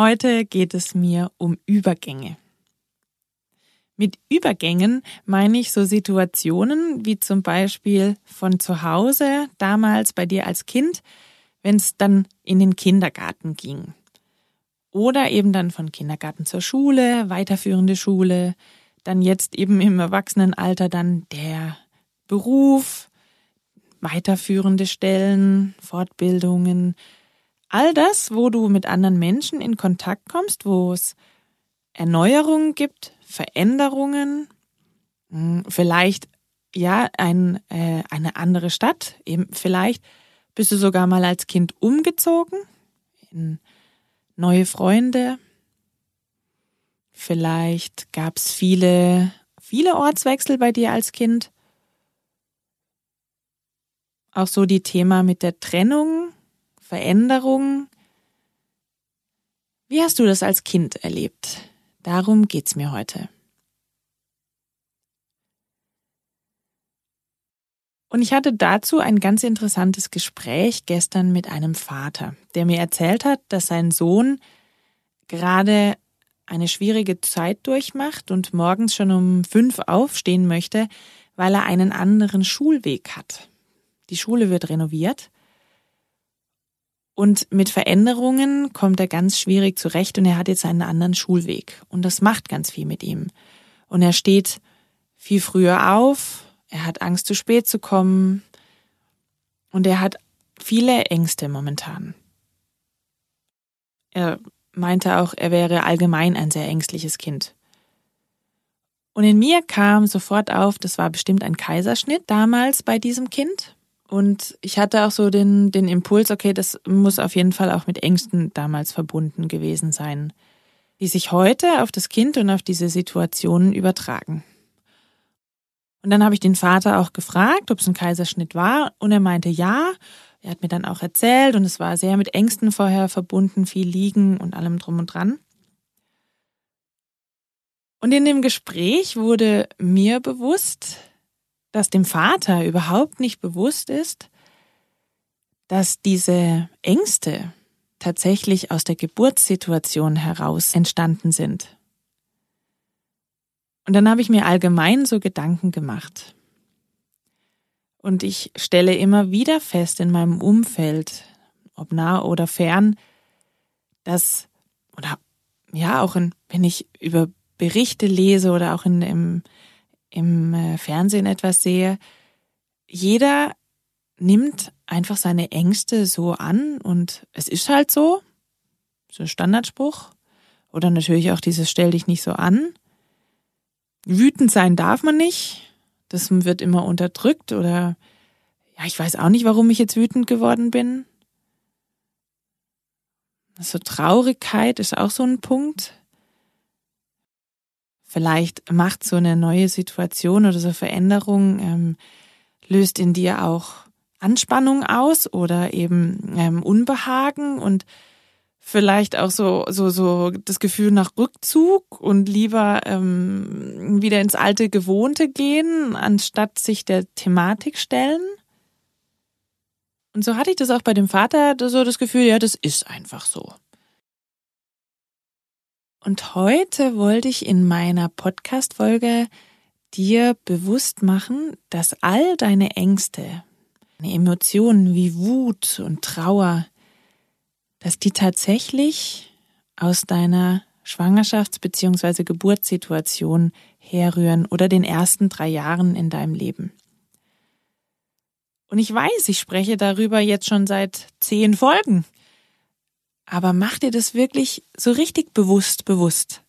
Heute geht es mir um Übergänge. Mit Übergängen meine ich so Situationen wie zum Beispiel von zu Hause, damals bei dir als Kind, wenn es dann in den Kindergarten ging. Oder eben dann von Kindergarten zur Schule, weiterführende Schule, dann jetzt eben im Erwachsenenalter dann der Beruf, weiterführende Stellen, Fortbildungen, all das, wo du mit anderen Menschen in Kontakt kommst, wo es Erneuerungen gibt, Veränderungen, hm, vielleicht ja ein, äh, eine andere Stadt, eben vielleicht bist du sogar mal als Kind umgezogen in neue Freunde. Vielleicht gab es viele, viele Ortswechsel bei dir als Kind. Auch so die Thema mit der Trennung Veränderung. Wie hast du das als Kind erlebt? Darum geht's mir heute. Und ich hatte dazu ein ganz interessantes Gespräch gestern mit einem Vater, der mir erzählt hat, dass sein Sohn gerade eine schwierige Zeit durchmacht und morgens schon um fünf aufstehen möchte, weil er einen anderen Schulweg hat. Die Schule wird renoviert und mit Veränderungen kommt er ganz schwierig zurecht und er hat jetzt einen anderen Schulweg. Und das macht ganz viel mit ihm. Und er steht viel früher auf, er hat Angst, zu spät zu kommen. Und er hat viele Ängste momentan. Er meinte auch, er wäre allgemein ein sehr ängstliches Kind. Und in mir kam sofort auf, das war bestimmt ein Kaiserschnitt damals bei diesem Kind. Und ich hatte auch so den, den Impuls, okay, das muss auf jeden Fall auch mit Ängsten damals verbunden gewesen sein, die sich heute auf das Kind und auf diese Situationen übertragen. Und dann habe ich den Vater auch gefragt, ob es ein Kaiserschnitt war, und er meinte ja. Er hat mir dann auch erzählt, und es war sehr mit Ängsten vorher verbunden, viel Liegen und allem drum und dran. Und in dem Gespräch wurde mir bewusst, dass dem Vater überhaupt nicht bewusst ist, dass diese Ängste tatsächlich aus der Geburtssituation heraus entstanden sind. Und dann habe ich mir allgemein so Gedanken gemacht. Und ich stelle immer wieder fest in meinem Umfeld, ob nah oder fern, dass, oder ja, auch in, wenn ich über Berichte lese oder auch in, im, im äh, Fernsehen etwas sehe, jeder nimmt einfach seine Ängste so an und es ist halt so, so ein Standardspruch. Oder natürlich auch dieses Stell dich nicht so an. Wütend sein darf man nicht. Das wird immer unterdrückt oder ja, ich weiß auch nicht, warum ich jetzt wütend geworden bin. Also Traurigkeit ist auch so ein Punkt. Vielleicht macht so eine neue Situation oder so Veränderung, ähm, löst in dir auch Anspannung aus oder eben ähm, Unbehagen und vielleicht auch so so so das Gefühl nach Rückzug und lieber ähm, wieder ins alte Gewohnte gehen, anstatt sich der Thematik stellen. Und so hatte ich das auch bei dem Vater so das Gefühl, ja, das ist einfach so. Und heute wollte ich in meiner Podcast-Folge dir bewusst machen, dass all deine Ängste, deine Emotionen wie Wut und Trauer, dass die tatsächlich aus deiner Schwangerschafts- bzw. Geburtssituation herrühren oder den ersten drei Jahren in deinem Leben. Und ich weiß, ich spreche darüber jetzt schon seit zehn Folgen. Aber mach dir das wirklich so richtig bewusst, bewusst.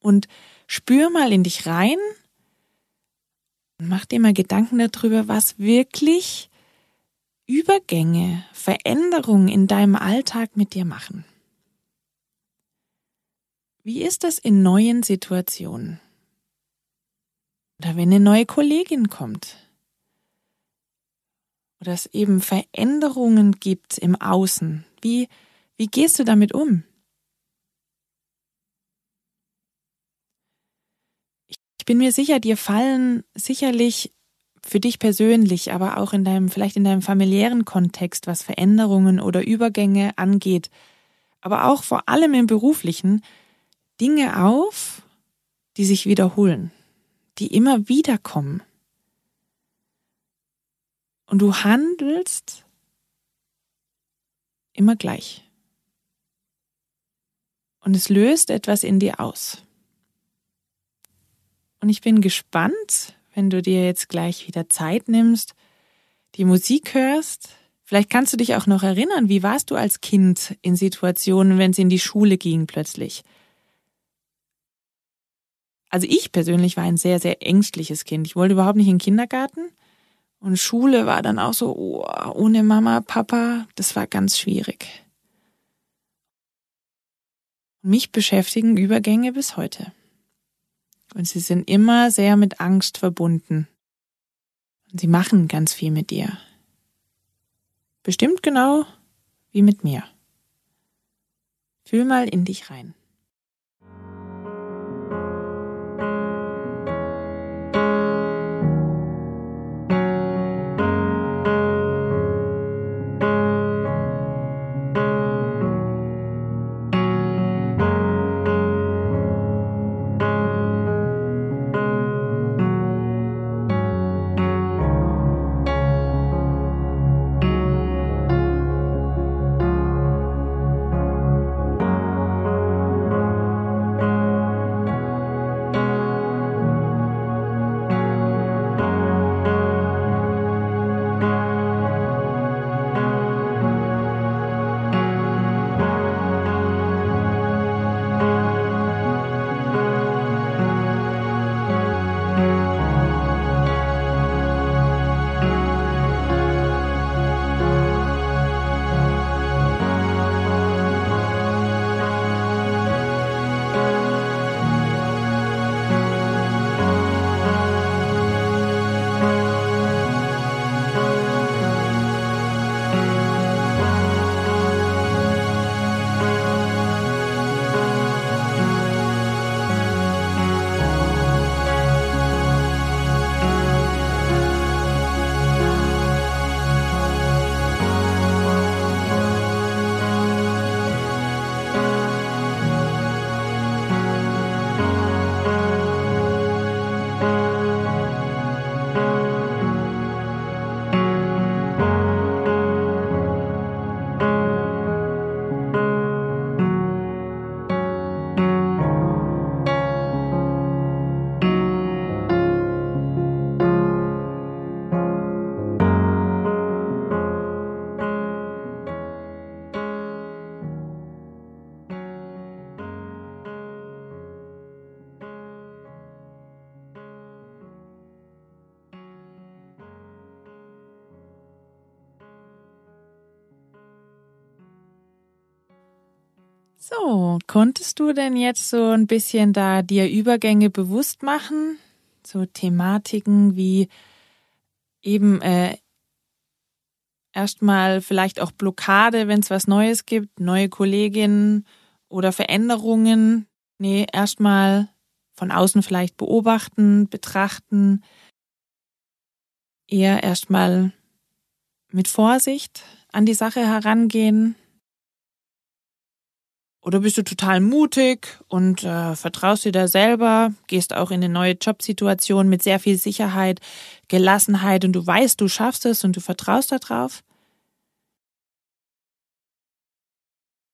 und spür mal in dich rein und mach dir mal Gedanken darüber, was wirklich Übergänge, Veränderungen in deinem Alltag mit dir machen. Wie ist das in neuen Situationen? Oder wenn eine neue Kollegin kommt? Oder es eben Veränderungen gibt im Außen? Wie, wie gehst du damit um? Ich bin mir sicher, dir fallen sicherlich für dich persönlich, aber auch in deinem, vielleicht in deinem familiären Kontext, was Veränderungen oder Übergänge angeht, aber auch vor allem im beruflichen, Dinge auf, die sich wiederholen, die immer wieder kommen. Und du handelst immer gleich. Und es löst etwas in dir aus. Und ich bin gespannt, wenn du dir jetzt gleich wieder Zeit nimmst, die Musik hörst. Vielleicht kannst du dich auch noch erinnern, wie warst du als Kind in Situationen, wenn es in die Schule ging plötzlich? Also ich persönlich war ein sehr, sehr ängstliches Kind. Ich wollte überhaupt nicht in den Kindergarten. Und Schule war dann auch so, oh, ohne Mama, Papa, das war ganz schwierig. Mich beschäftigen Übergänge bis heute. Und sie sind immer sehr mit Angst verbunden. Und sie machen ganz viel mit dir. Bestimmt genau wie mit mir. Fühl mal in dich rein. So, konntest du denn jetzt so ein bisschen da dir Übergänge bewusst machen? So Thematiken wie eben äh, erstmal vielleicht auch Blockade, wenn es was Neues gibt, neue Kolleginnen oder Veränderungen. Nee, erstmal von außen vielleicht beobachten, betrachten. Eher erstmal mit Vorsicht an die Sache herangehen, oder bist du total mutig und äh, vertraust dir da selber, gehst auch in eine neue Jobsituation mit sehr viel Sicherheit, Gelassenheit und du weißt, du schaffst es und du vertraust darauf?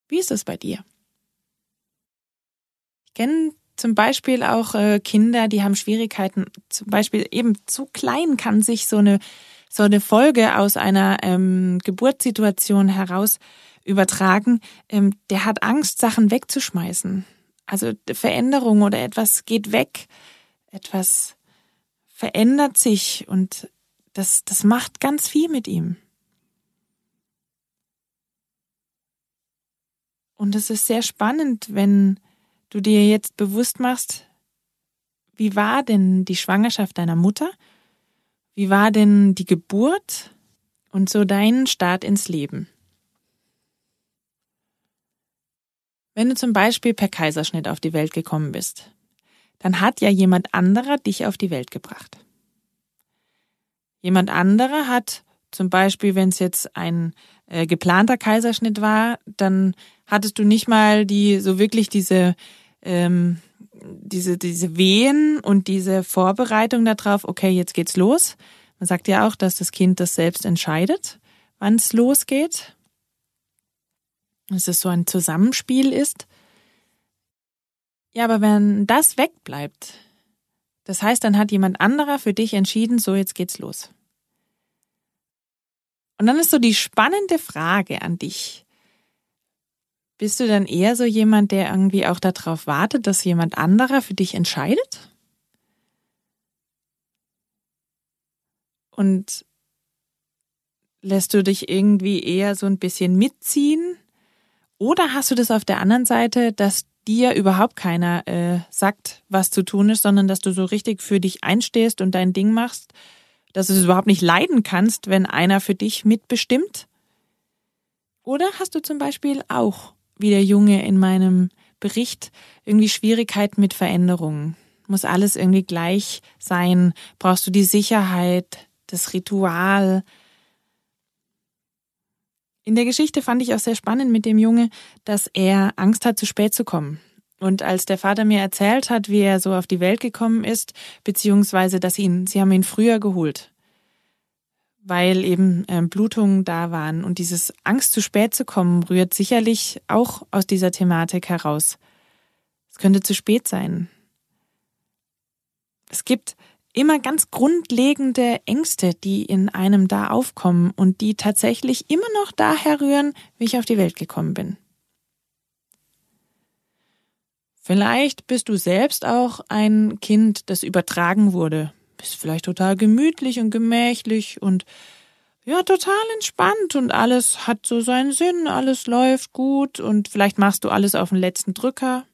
Wie ist es bei dir? Ich kenne zum Beispiel auch äh, Kinder, die haben Schwierigkeiten. Zum Beispiel eben zu klein kann sich so eine so eine Folge aus einer ähm, Geburtssituation heraus übertragen, ähm, der hat Angst, Sachen wegzuschmeißen. Also Veränderung oder etwas geht weg, etwas verändert sich und das, das macht ganz viel mit ihm. Und es ist sehr spannend, wenn du dir jetzt bewusst machst, wie war denn die Schwangerschaft deiner Mutter? Wie war denn die Geburt und so dein Start ins Leben? Wenn du zum Beispiel per Kaiserschnitt auf die Welt gekommen bist, dann hat ja jemand anderer dich auf die Welt gebracht. Jemand anderer hat zum Beispiel, wenn es jetzt ein äh, geplanter Kaiserschnitt war, dann hattest du nicht mal die so wirklich diese ähm, diese diese Wehen und diese Vorbereitung darauf. Okay, jetzt geht's los. Man sagt ja auch, dass das Kind das selbst entscheidet, wann es losgeht dass es so ein Zusammenspiel ist. Ja, aber wenn das wegbleibt, das heißt, dann hat jemand anderer für dich entschieden, so jetzt geht's los. Und dann ist so die spannende Frage an dich. Bist du dann eher so jemand, der irgendwie auch darauf wartet, dass jemand anderer für dich entscheidet? Und lässt du dich irgendwie eher so ein bisschen mitziehen oder hast du das auf der anderen Seite, dass dir überhaupt keiner äh, sagt, was zu tun ist, sondern dass du so richtig für dich einstehst und dein Ding machst, dass du es überhaupt nicht leiden kannst, wenn einer für dich mitbestimmt? Oder hast du zum Beispiel auch, wie der Junge in meinem Bericht, irgendwie Schwierigkeiten mit Veränderungen? Muss alles irgendwie gleich sein? Brauchst du die Sicherheit, das Ritual, in der Geschichte fand ich auch sehr spannend mit dem Junge, dass er Angst hat, zu spät zu kommen. Und als der Vater mir erzählt hat, wie er so auf die Welt gekommen ist, beziehungsweise dass ihn, sie haben ihn früher geholt, weil eben äh, Blutungen da waren. Und dieses Angst, zu spät zu kommen, rührt sicherlich auch aus dieser Thematik heraus. Es könnte zu spät sein. Es gibt immer ganz grundlegende Ängste, die in einem da aufkommen und die tatsächlich immer noch daher rühren, wie ich auf die Welt gekommen bin. Vielleicht bist du selbst auch ein Kind, das übertragen wurde. Bist vielleicht total gemütlich und gemächlich und ja, total entspannt und alles hat so seinen Sinn, alles läuft gut und vielleicht machst du alles auf den letzten Drücker.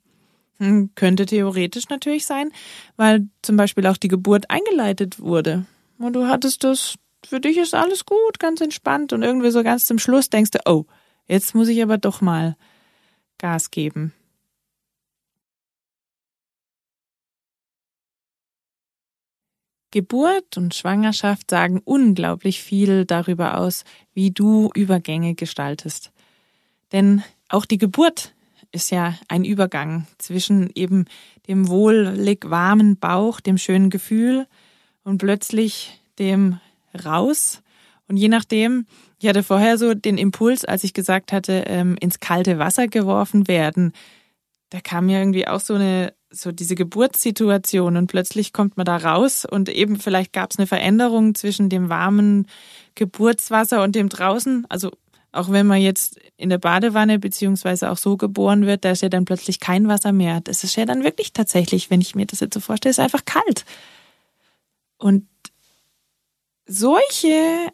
Hm, könnte theoretisch natürlich sein, weil zum Beispiel auch die Geburt eingeleitet wurde. Und du hattest das, für dich ist alles gut, ganz entspannt. Und irgendwie so ganz zum Schluss denkst du, oh, jetzt muss ich aber doch mal Gas geben. Geburt und Schwangerschaft sagen unglaublich viel darüber aus, wie du Übergänge gestaltest. Denn auch die Geburt ist ja ein Übergang zwischen eben dem wohlig warmen Bauch, dem schönen Gefühl und plötzlich dem Raus. Und je nachdem, ich hatte vorher so den Impuls, als ich gesagt hatte, ähm, ins kalte Wasser geworfen werden. Da kam mir irgendwie auch so eine, so diese Geburtssituation und plötzlich kommt man da raus und eben vielleicht gab es eine Veränderung zwischen dem warmen Geburtswasser und dem draußen. Also auch wenn man jetzt in der Badewanne beziehungsweise auch so geboren wird, da ist ja dann plötzlich kein Wasser mehr. Das ist ja dann wirklich tatsächlich, wenn ich mir das jetzt so vorstelle, ist einfach kalt. Und solche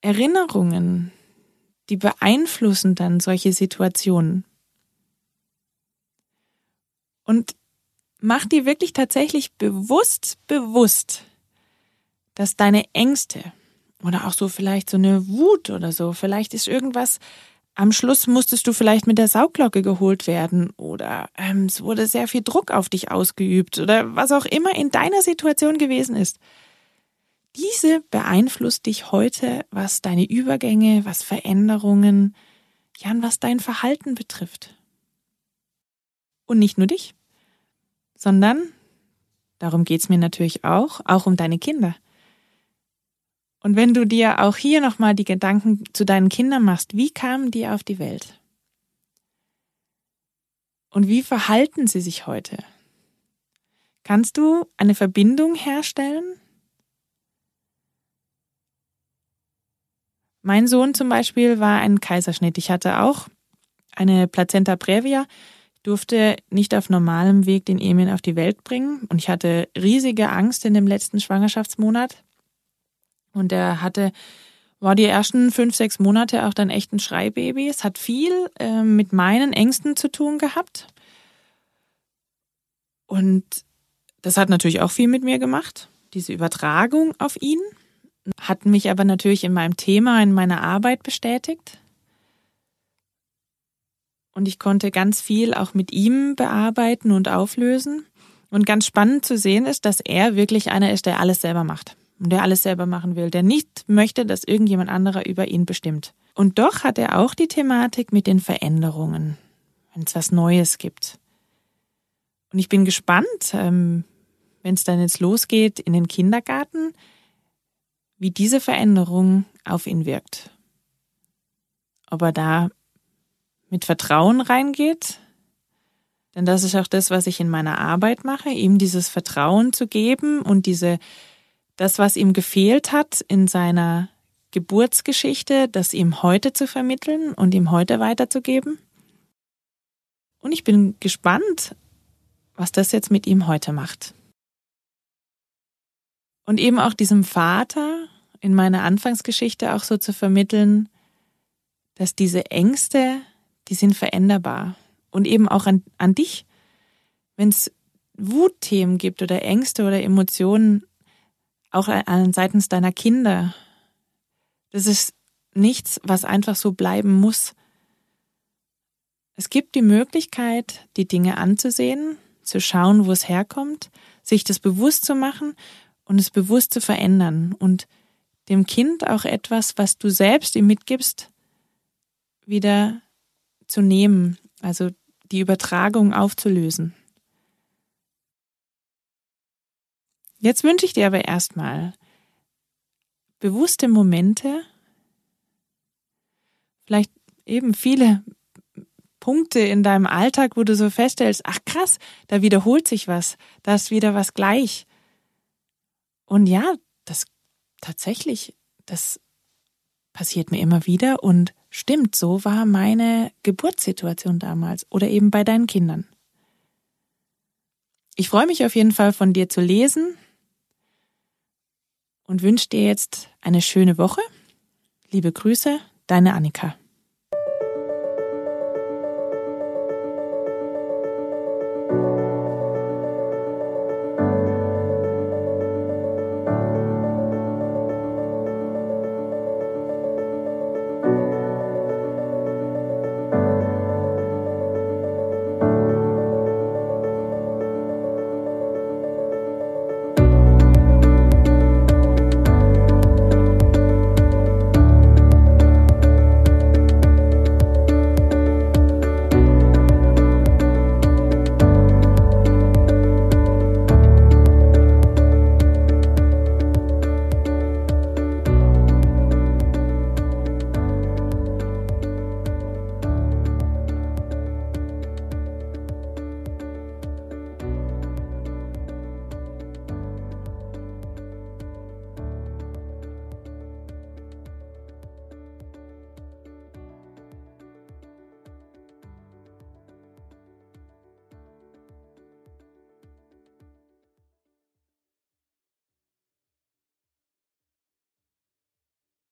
Erinnerungen, die beeinflussen dann solche Situationen. Und mach dir wirklich tatsächlich bewusst, bewusst, dass deine Ängste, oder auch so vielleicht so eine Wut oder so. Vielleicht ist irgendwas, am Schluss musstest du vielleicht mit der Sauglocke geholt werden oder ähm, es wurde sehr viel Druck auf dich ausgeübt oder was auch immer in deiner Situation gewesen ist. Diese beeinflusst dich heute, was deine Übergänge, was Veränderungen, ja, und was dein Verhalten betrifft. Und nicht nur dich, sondern, darum geht's mir natürlich auch, auch um deine Kinder. Und wenn du dir auch hier nochmal die Gedanken zu deinen Kindern machst, wie kamen die auf die Welt? Und wie verhalten sie sich heute? Kannst du eine Verbindung herstellen? Mein Sohn zum Beispiel war ein Kaiserschnitt. Ich hatte auch eine Plazenta previa. durfte nicht auf normalem Weg den Emil auf die Welt bringen und ich hatte riesige Angst in dem letzten Schwangerschaftsmonat. Und er hatte, war die ersten fünf, sechs Monate auch dann echt ein Schreibaby. Es hat viel äh, mit meinen Ängsten zu tun gehabt. Und das hat natürlich auch viel mit mir gemacht, diese Übertragung auf ihn. Hat mich aber natürlich in meinem Thema, in meiner Arbeit bestätigt. Und ich konnte ganz viel auch mit ihm bearbeiten und auflösen. Und ganz spannend zu sehen ist, dass er wirklich einer ist, der alles selber macht. Und der alles selber machen will, der nicht möchte, dass irgendjemand anderer über ihn bestimmt. Und doch hat er auch die Thematik mit den Veränderungen, wenn es was Neues gibt. Und ich bin gespannt, ähm, wenn es dann jetzt losgeht in den Kindergarten, wie diese Veränderung auf ihn wirkt. Ob er da mit Vertrauen reingeht, denn das ist auch das, was ich in meiner Arbeit mache, ihm dieses Vertrauen zu geben und diese, das, was ihm gefehlt hat in seiner Geburtsgeschichte, das ihm heute zu vermitteln und ihm heute weiterzugeben. Und ich bin gespannt, was das jetzt mit ihm heute macht. Und eben auch diesem Vater in meiner Anfangsgeschichte auch so zu vermitteln, dass diese Ängste die sind veränderbar. Und eben auch an, an dich, wenn es Wutthemen gibt oder Ängste oder Emotionen, auch an, seitens deiner Kinder. Das ist nichts, was einfach so bleiben muss. Es gibt die Möglichkeit, die Dinge anzusehen, zu schauen, wo es herkommt, sich das bewusst zu machen und es bewusst zu verändern und dem Kind auch etwas, was du selbst ihm mitgibst, wieder zu nehmen, also die Übertragung aufzulösen. Jetzt wünsche ich dir aber erstmal bewusste Momente, vielleicht eben viele Punkte in deinem Alltag, wo du so feststellst, ach krass, da wiederholt sich was, da ist wieder was gleich. Und ja, das tatsächlich, das passiert mir immer wieder und stimmt, so war meine Geburtssituation damals oder eben bei deinen Kindern. Ich freue mich auf jeden Fall von dir zu lesen und wünsche dir jetzt eine schöne Woche. Liebe Grüße, deine Annika.